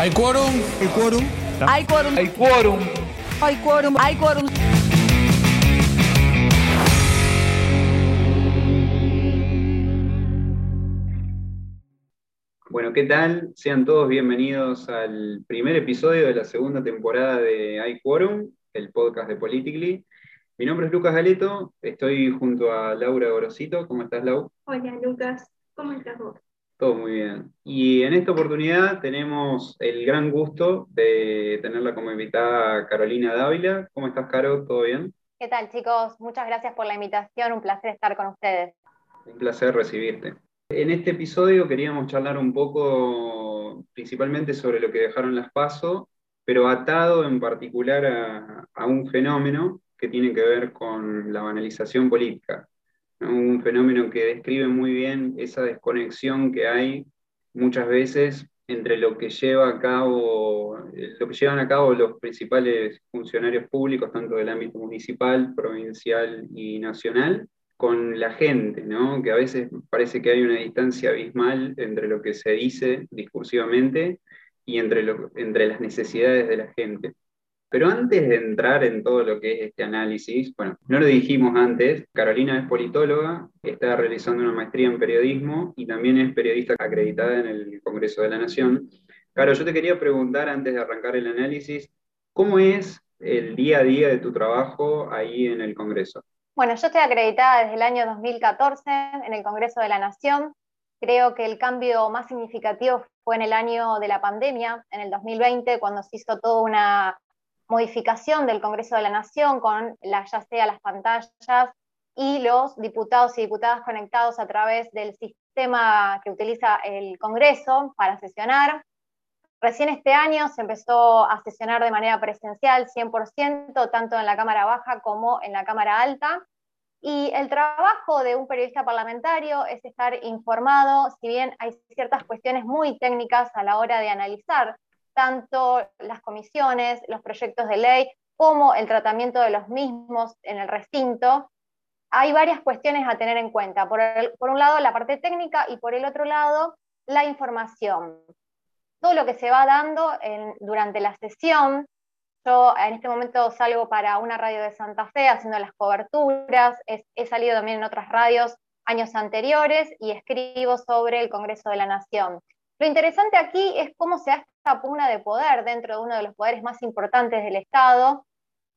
¿Hay quórum? ¿El quórum? Hay quórum. Hay quórum. Hay quórum. Hay quórum. Bueno, ¿qué tal? Sean todos bienvenidos al primer episodio de la segunda temporada de Hay Quorum, el podcast de Politically. Mi nombre es Lucas Galeto, estoy junto a Laura Gorosito. ¿Cómo estás, Lau? Hola Lucas, ¿cómo estás vos? Todo muy bien. Y en esta oportunidad tenemos el gran gusto de tenerla como invitada Carolina Dávila. ¿Cómo estás, Caro? ¿Todo bien? ¿Qué tal, chicos? Muchas gracias por la invitación. Un placer estar con ustedes. Un placer recibirte. En este episodio queríamos charlar un poco principalmente sobre lo que dejaron las PASO, pero atado en particular a, a un fenómeno que tiene que ver con la banalización política. Un fenómeno que describe muy bien esa desconexión que hay muchas veces entre lo que lleva a cabo, lo que llevan a cabo los principales funcionarios públicos, tanto del ámbito municipal, provincial y nacional, con la gente, ¿no? que a veces parece que hay una distancia abismal entre lo que se dice discursivamente y entre, lo, entre las necesidades de la gente. Pero antes de entrar en todo lo que es este análisis, bueno, no lo dijimos antes, Carolina es politóloga, está realizando una maestría en periodismo y también es periodista acreditada en el Congreso de la Nación. Caro, yo te quería preguntar antes de arrancar el análisis, ¿cómo es el día a día de tu trabajo ahí en el Congreso? Bueno, yo estoy acreditada desde el año 2014 en el Congreso de la Nación. Creo que el cambio más significativo fue en el año de la pandemia, en el 2020, cuando se hizo toda una modificación del Congreso de la Nación con la, ya sea las pantallas y los diputados y diputadas conectados a través del sistema que utiliza el Congreso para sesionar. Recién este año se empezó a sesionar de manera presencial 100%, tanto en la Cámara Baja como en la Cámara Alta. Y el trabajo de un periodista parlamentario es estar informado, si bien hay ciertas cuestiones muy técnicas a la hora de analizar tanto las comisiones, los proyectos de ley, como el tratamiento de los mismos en el recinto, hay varias cuestiones a tener en cuenta. Por, el, por, un lado, la parte técnica y por el otro lado, la información. Todo lo que se va dando en, durante la sesión. Yo en este momento salgo para una radio de Santa Fe haciendo las coberturas. Es, he salido también en otras radios años anteriores y escribo sobre el Congreso de la Nación. Lo interesante aquí es cómo se esta pugna de poder dentro de uno de los poderes más importantes del Estado,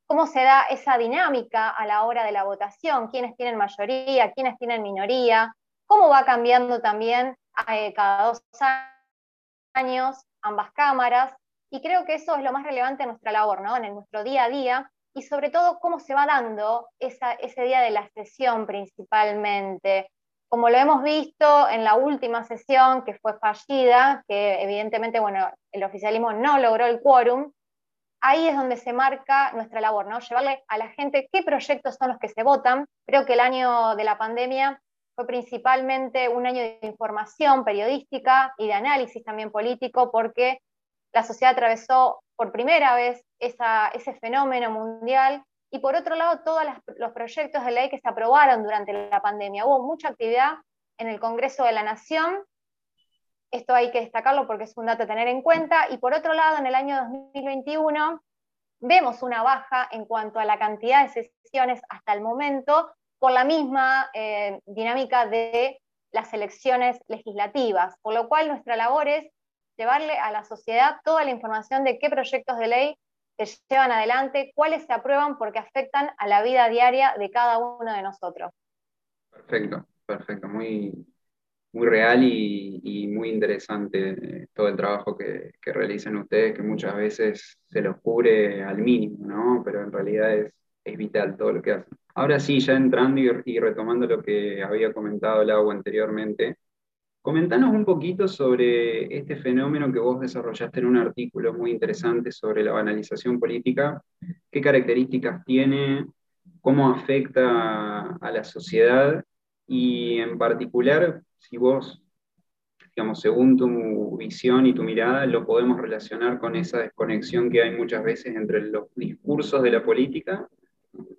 cómo se da esa dinámica a la hora de la votación, quiénes tienen mayoría, quiénes tienen minoría, cómo va cambiando también eh, cada dos años ambas cámaras, y creo que eso es lo más relevante en nuestra labor, ¿no? en nuestro día a día, y sobre todo cómo se va dando esa, ese día de la sesión principalmente, como lo hemos visto en la última sesión que fue fallida, que evidentemente, bueno, el oficialismo no logró el quórum, ahí es donde se marca nuestra labor, ¿no? Llevarle a la gente qué proyectos son los que se votan. Creo que el año de la pandemia fue principalmente un año de información periodística y de análisis también político, porque la sociedad atravesó por primera vez ese fenómeno mundial y por otro lado todos los proyectos de ley que se aprobaron durante la pandemia. Hubo mucha actividad en el Congreso de la Nación, esto hay que destacarlo porque es un dato a tener en cuenta, y por otro lado en el año 2021 vemos una baja en cuanto a la cantidad de sesiones hasta el momento por la misma eh, dinámica de las elecciones legislativas, por lo cual nuestra labor es llevarle a la sociedad toda la información de qué proyectos de ley se llevan adelante, cuáles se aprueban porque afectan a la vida diaria de cada uno de nosotros. Perfecto, perfecto, muy, muy real y, muy interesante todo el trabajo que, que, realizan ustedes, que muchas veces se los cubre al mínimo, ¿no? Pero en realidad es, es vital todo lo que hacen. Ahora sí, ya entrando y, y retomando lo que había comentado Lau anteriormente, Comentanos un poquito sobre este fenómeno que vos desarrollaste en un artículo muy interesante sobre la banalización política. ¿Qué características tiene? ¿Cómo afecta a la sociedad? Y en particular, si vos, digamos, según tu visión y tu mirada, lo podemos relacionar con esa desconexión que hay muchas veces entre los discursos de la política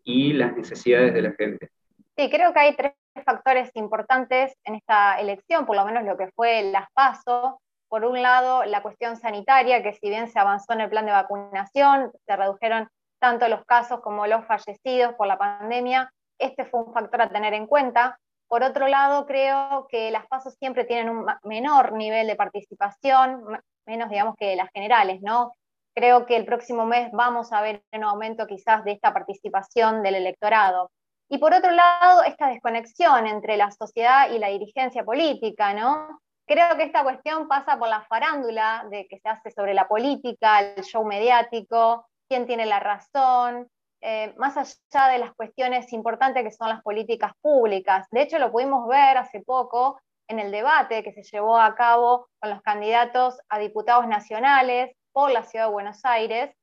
y las necesidades de la gente. Sí, creo que hay tres factores importantes en esta elección, por lo menos lo que fue las PASO, por un lado, la cuestión sanitaria, que si bien se avanzó en el plan de vacunación, se redujeron tanto los casos como los fallecidos por la pandemia, este fue un factor a tener en cuenta. Por otro lado, creo que las pasos siempre tienen un menor nivel de participación, menos digamos que las generales, ¿no? Creo que el próximo mes vamos a ver un aumento quizás de esta participación del electorado. Y por otro lado, esta desconexión entre la sociedad y la dirigencia política, ¿no? Creo que esta cuestión pasa por la farándula de que se hace sobre la política, el show mediático, quién tiene la razón, eh, más allá de las cuestiones importantes que son las políticas públicas. De hecho, lo pudimos ver hace poco en el debate que se llevó a cabo con los candidatos a diputados nacionales por la Ciudad de Buenos Aires,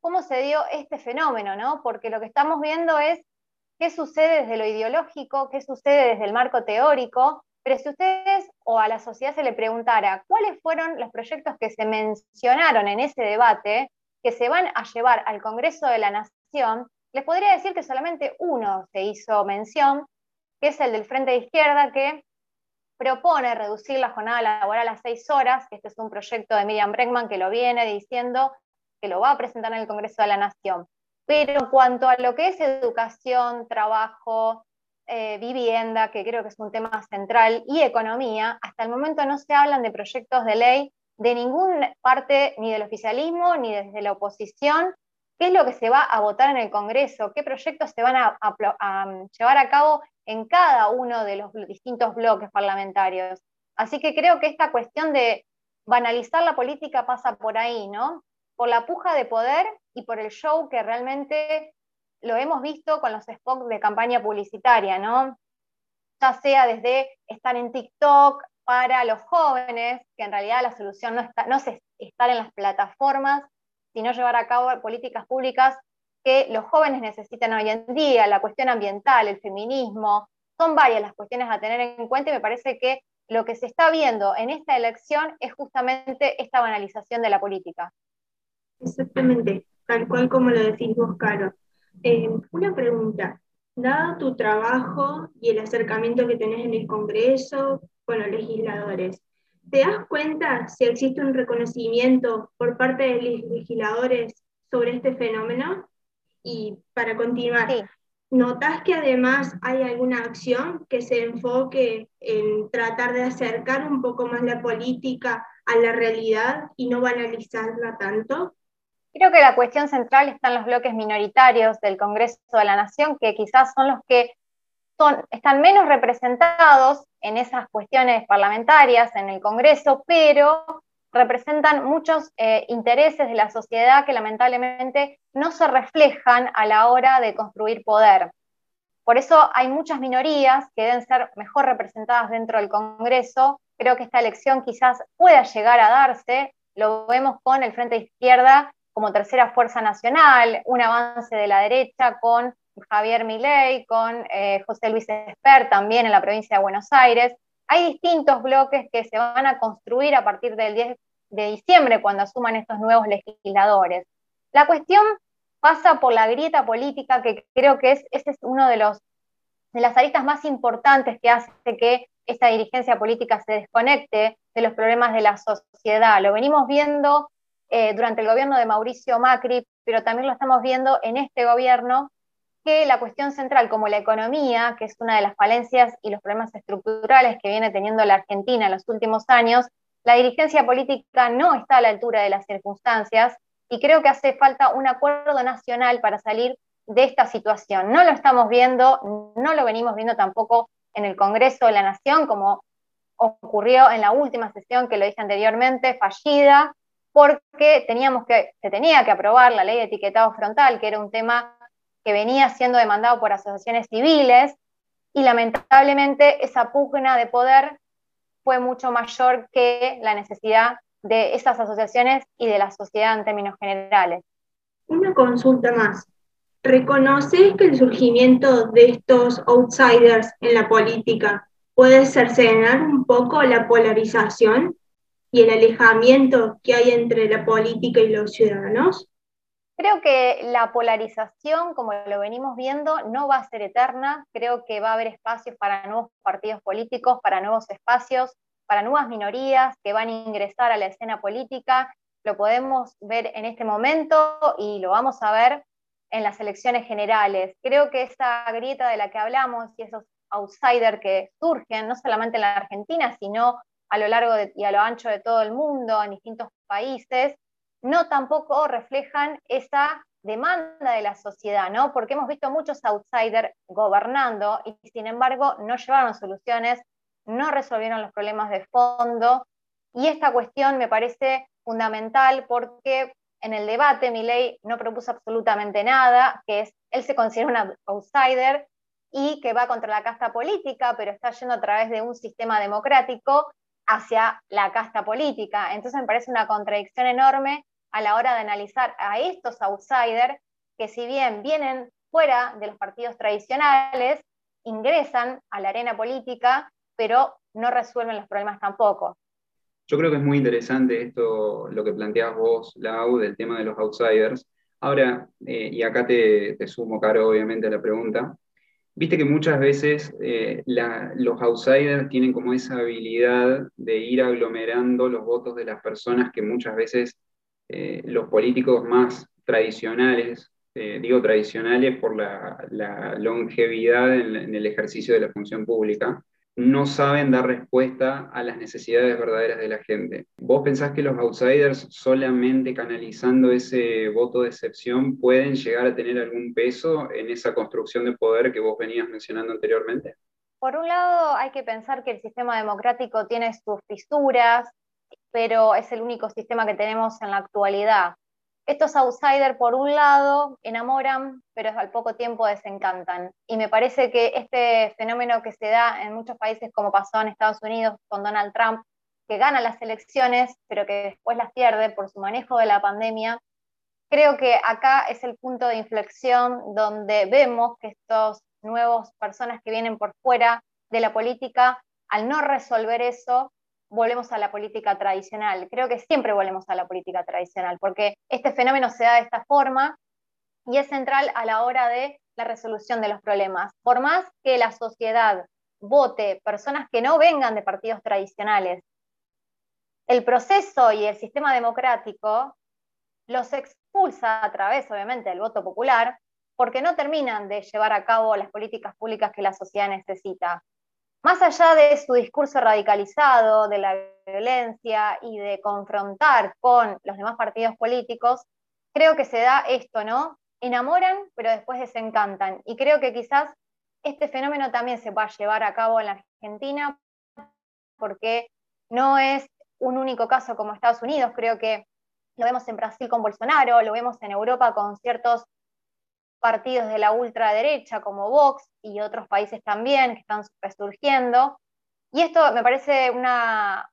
cómo se dio este fenómeno, ¿no? Porque lo que estamos viendo es qué sucede desde lo ideológico, qué sucede desde el marco teórico, pero si ustedes o a la sociedad se le preguntara cuáles fueron los proyectos que se mencionaron en ese debate, que se van a llevar al Congreso de la Nación, les podría decir que solamente uno se hizo mención, que es el del Frente de Izquierda, que propone reducir la jornada laboral a seis horas, este es un proyecto de Miriam Bregman que lo viene diciendo que lo va a presentar en el Congreso de la Nación. Pero en cuanto a lo que es educación, trabajo, eh, vivienda, que creo que es un tema central, y economía, hasta el momento no se hablan de proyectos de ley de ninguna parte, ni del oficialismo, ni desde la oposición. ¿Qué es lo que se va a votar en el Congreso? ¿Qué proyectos se van a, a llevar a cabo en cada uno de los distintos bloques parlamentarios? Así que creo que esta cuestión de banalizar la política pasa por ahí, ¿no? Por la puja de poder y por el show que realmente lo hemos visto con los spots de campaña publicitaria, ¿no? Ya sea desde estar en TikTok para los jóvenes, que en realidad la solución no, está, no es estar en las plataformas, sino llevar a cabo políticas públicas que los jóvenes necesitan hoy en día, la cuestión ambiental, el feminismo, son varias las cuestiones a tener en cuenta y me parece que lo que se está viendo en esta elección es justamente esta banalización de la política. Exactamente, tal cual como lo decís vos, Caro. Eh, una pregunta, dado tu trabajo y el acercamiento que tenés en el Congreso con los legisladores, ¿te das cuenta si existe un reconocimiento por parte de los legisladores sobre este fenómeno? Y para continuar, ¿notas que además hay alguna acción que se enfoque en tratar de acercar un poco más la política a la realidad y no banalizarla tanto? Creo que la cuestión central está en los bloques minoritarios del Congreso de la Nación, que quizás son los que son, están menos representados en esas cuestiones parlamentarias en el Congreso, pero representan muchos eh, intereses de la sociedad que lamentablemente no se reflejan a la hora de construir poder. Por eso hay muchas minorías que deben ser mejor representadas dentro del Congreso. Creo que esta elección quizás pueda llegar a darse. Lo vemos con el Frente Izquierda como tercera fuerza nacional, un avance de la derecha con Javier Milei, con eh, José Luis Esper también en la provincia de Buenos Aires. Hay distintos bloques que se van a construir a partir del 10 de diciembre cuando asuman estos nuevos legisladores. La cuestión pasa por la grieta política que creo que es, ese es uno de, los, de las aristas más importantes que hace que esta dirigencia política se desconecte de los problemas de la sociedad. Lo venimos viendo eh, durante el gobierno de Mauricio Macri, pero también lo estamos viendo en este gobierno, que la cuestión central como la economía, que es una de las falencias y los problemas estructurales que viene teniendo la Argentina en los últimos años, la dirigencia política no está a la altura de las circunstancias y creo que hace falta un acuerdo nacional para salir de esta situación. No lo estamos viendo, no lo venimos viendo tampoco en el Congreso de la Nación, como ocurrió en la última sesión que lo dije anteriormente, fallida, porque teníamos que, se tenía que aprobar la ley de etiquetado frontal, que era un tema que venía siendo demandado por asociaciones civiles, y lamentablemente esa pugna de poder fue mucho mayor que la necesidad de esas asociaciones y de la sociedad en términos generales. Una consulta más. ¿Reconoces que el surgimiento de estos outsiders en la política puede cercenar un poco la polarización y el alejamiento que hay entre la política y los ciudadanos? Creo que la polarización, como lo venimos viendo, no va a ser eterna. Creo que va a haber espacios para nuevos partidos políticos, para nuevos espacios. para nuevas minorías que van a ingresar a la escena política. Lo podemos ver en este momento y lo vamos a ver en las elecciones generales. Creo que esa grieta de la que hablamos y esos outsiders que surgen, no solamente en la Argentina, sino a lo largo y a lo ancho de todo el mundo, en distintos países, no tampoco reflejan esa demanda de la sociedad, ¿no? Porque hemos visto muchos outsiders gobernando y sin embargo no llevaron soluciones, no resolvieron los problemas de fondo. Y esta cuestión me parece fundamental porque en el debate ley no propuso absolutamente nada, que es, él se considera un outsider y que va contra la casta política, pero está yendo a través de un sistema democrático hacia la casta política. Entonces me parece una contradicción enorme a la hora de analizar a estos outsiders que si bien vienen fuera de los partidos tradicionales, ingresan a la arena política, pero no resuelven los problemas tampoco. Yo creo que es muy interesante esto, lo que planteas vos, Lau, del tema de los outsiders. Ahora, eh, y acá te, sumo, Caro, obviamente, a la pregunta. Viste que muchas veces eh, los outsiders tienen como esa habilidad de ir aglomerando los votos de las personas que muchas veces eh, los políticos más tradicionales, digo tradicionales por la, longevidad en, el ejercicio de la función pública, no saben dar respuesta a las necesidades verdaderas de la gente. ¿Vos pensás que los outsiders solamente canalizando ese voto de excepción pueden llegar a tener algún peso en esa construcción de poder que vos venías mencionando anteriormente? Por un lado, hay que pensar que el sistema democrático tiene sus fisuras, pero es el único sistema que tenemos en la actualidad. Estos outsiders, por un lado, enamoran, pero al poco tiempo desencantan. Y me parece que este fenómeno que se da en muchos países, como pasó en Estados Unidos con Donald Trump, que gana las elecciones, pero que después las pierde por su manejo de la pandemia, creo que acá es el punto de inflexión donde vemos que estos nuevos personas que vienen por fuera de la política, al no resolver eso, volvemos a la política tradicional. Creo que siempre volvemos a la política tradicional, porque este fenómeno se da de esta forma y es central a la hora de la resolución de los problemas. Por más que la sociedad vote personas que no vengan de partidos tradicionales, el proceso y el sistema democrático los expulsa a través, obviamente, del voto popular, porque no terminan de llevar a cabo las políticas públicas que la sociedad necesita más allá de su discurso radicalizado, de la violencia y de confrontar con los demás partidos políticos, creo que se da esto, ¿no? Enamoran, pero después desencantan. Y creo que quizás este fenómeno también se va a llevar a cabo en la Argentina, porque no es un único caso como Estados Unidos, creo que lo vemos en Brasil con Bolsonaro, lo vemos en Europa con ciertos partidos de la ultraderecha como Vox y otros países también que están resurgiendo. Y esto me parece una,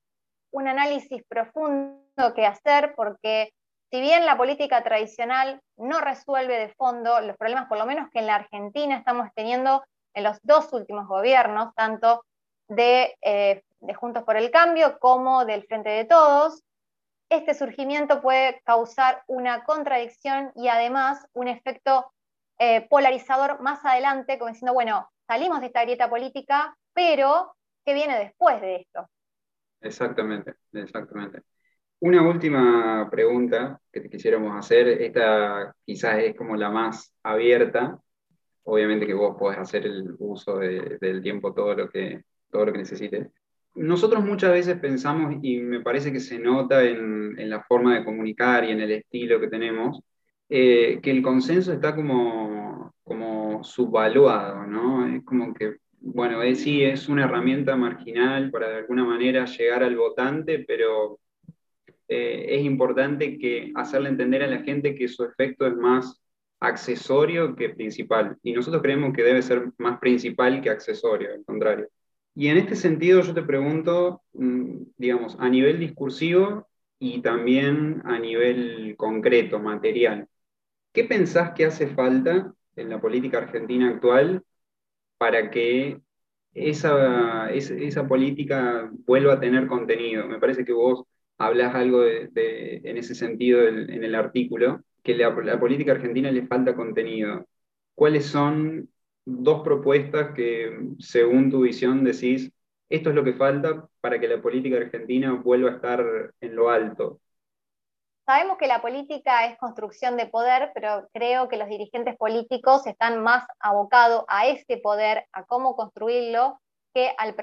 un análisis profundo que hacer porque si bien la política tradicional no resuelve de fondo los problemas, por lo menos que en la Argentina estamos teniendo en los dos últimos gobiernos, tanto de, eh, de Juntos por el Cambio como del Frente de Todos, este surgimiento puede causar una contradicción y además un efecto eh, polarizador más adelante, como diciendo, bueno, salimos de esta grieta política, pero ¿qué viene después de esto? Exactamente, exactamente. Una última pregunta que te quisiéramos hacer, esta quizás es como la más abierta, obviamente que vos podés hacer el uso del tiempo todo lo que, todo lo que necesites. Nosotros muchas veces pensamos, y me parece que se nota en, en la forma de comunicar y en el estilo que tenemos, eh, que el consenso está como, como subvaluado, ¿no? Es como que, bueno, es, sí, es una herramienta marginal para de alguna manera llegar al votante, pero eh, es importante que hacerle entender a la gente que su efecto es más accesorio que principal. Y nosotros creemos que debe ser más principal que accesorio, al contrario. Y en este sentido yo te pregunto, mm, digamos, a nivel discursivo y también a nivel concreto, material. ¿Qué pensás que hace falta en la política argentina actual para que esa, esa, política vuelva a tener contenido? Me parece que vos hablas algo en ese sentido en, el artículo, que la, la política argentina le falta contenido. ¿Cuáles son dos propuestas que, según tu visión, decís, esto es lo que falta para que la política argentina vuelva a estar en lo alto. Sabemos que la política es construcción de poder, pero creo que los dirigentes políticos están más abocados a este poder, a cómo construirlo, que al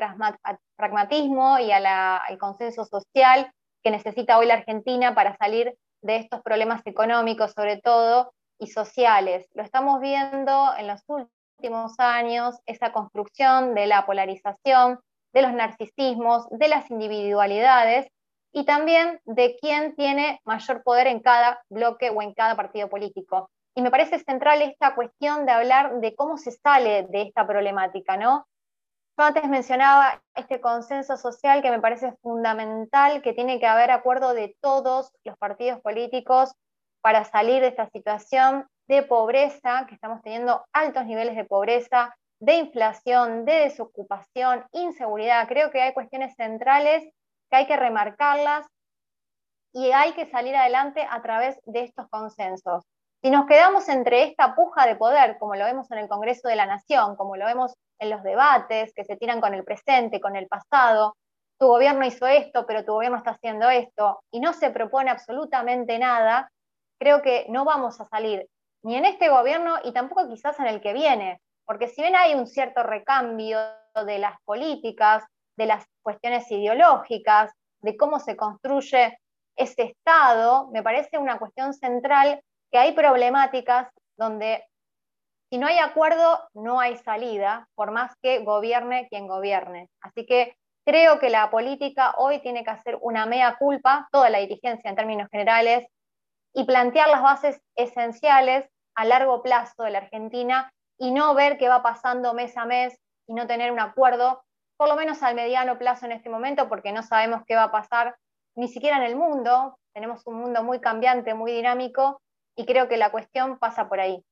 pragmatismo y al consenso social que necesita hoy la Argentina para salir de estos problemas económicos, sobre todo, y sociales. Lo estamos viendo en los últimos años, esa construcción de la polarización, de los narcisismos, de las individualidades y también de quién tiene mayor poder en cada bloque o en cada partido político. Y me parece central esta cuestión de hablar de cómo se sale de esta problemática, ¿no? Yo antes mencionaba este consenso social que me parece fundamental, que tiene que haber acuerdo de todos los partidos políticos para salir de esta situación de pobreza, que estamos teniendo altos niveles de pobreza, de inflación, de desocupación, inseguridad. Creo que hay cuestiones centrales que hay que remarcarlas y hay que salir adelante a través de estos consensos. Si nos quedamos entre esta puja de poder, como lo vemos en el Congreso de la Nación, como lo vemos en los debates que se tiran con el presente, con el pasado, tu gobierno hizo esto, pero tu gobierno está haciendo esto, y no se propone absolutamente nada, creo que no vamos a salir ni en este gobierno y tampoco quizás en el que viene, porque si bien hay un cierto recambio de las políticas, de las cuestiones ideológicas, de cómo se construye ese Estado, me parece una cuestión central que hay problemáticas donde si no hay acuerdo, no hay salida, por más que gobierne quien gobierne. Así que creo que la política hoy tiene que hacer una mea culpa, toda la dirigencia en términos generales, y plantear las bases esenciales a largo plazo de la Argentina y no ver qué va pasando mes a mes y no tener un acuerdo, por lo menos al mediano plazo en este momento, porque no sabemos qué va a pasar ni siquiera en el mundo. Tenemos un mundo muy cambiante, muy dinámico, y creo que la cuestión pasa por ahí.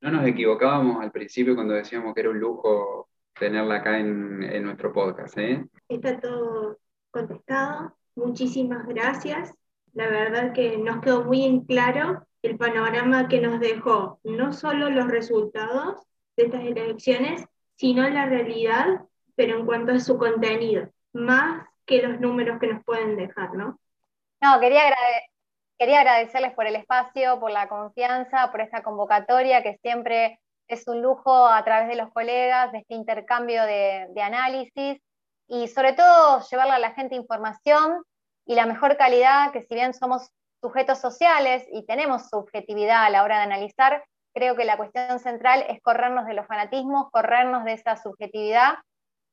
No nos equivocábamos al principio cuando decíamos que era un lujo tenerla acá en, en nuestro podcast. ¿eh? Está todo contestado. Muchísimas gracias. La verdad que nos quedó muy en claro el panorama que nos dejó no solo los resultados de estas elecciones, sino la realidad, pero en cuanto a su contenido, más que los números que nos pueden dejar, ¿no? No, quería, quería agradecerles por el espacio, por la confianza, por esta convocatoria que siempre es un lujo a través de los colegas, de este intercambio de, de análisis y sobre todo llevarle a la gente información y la mejor calidad, que si bien somos sujetos sociales y tenemos subjetividad a la hora de analizar, creo que la cuestión central es corrernos de los fanatismos, corrernos de esa subjetividad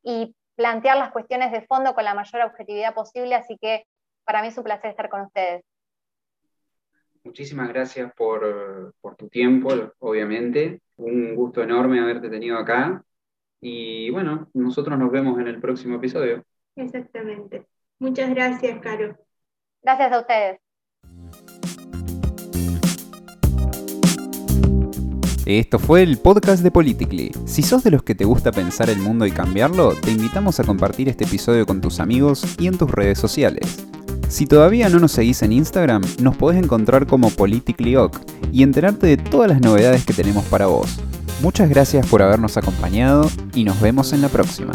y plantear las cuestiones de fondo con la mayor objetividad posible, así que para mí es un placer estar con ustedes. Muchísimas gracias por, por tu tiempo, obviamente. Un gusto enorme haberte tenido acá. Y bueno, nosotros nos vemos en el próximo episodio. Exactamente. Muchas gracias, Caro. Gracias a ustedes. Esto fue el podcast de Politically. Si sos de los que te gusta pensar el mundo y cambiarlo, te invitamos a compartir este episodio con tus amigos y en tus redes sociales. Si todavía no nos seguís en Instagram, nos podés encontrar como PoliticallyOc y enterarte de todas las novedades que tenemos para vos. Muchas gracias por habernos acompañado y nos vemos en la próxima.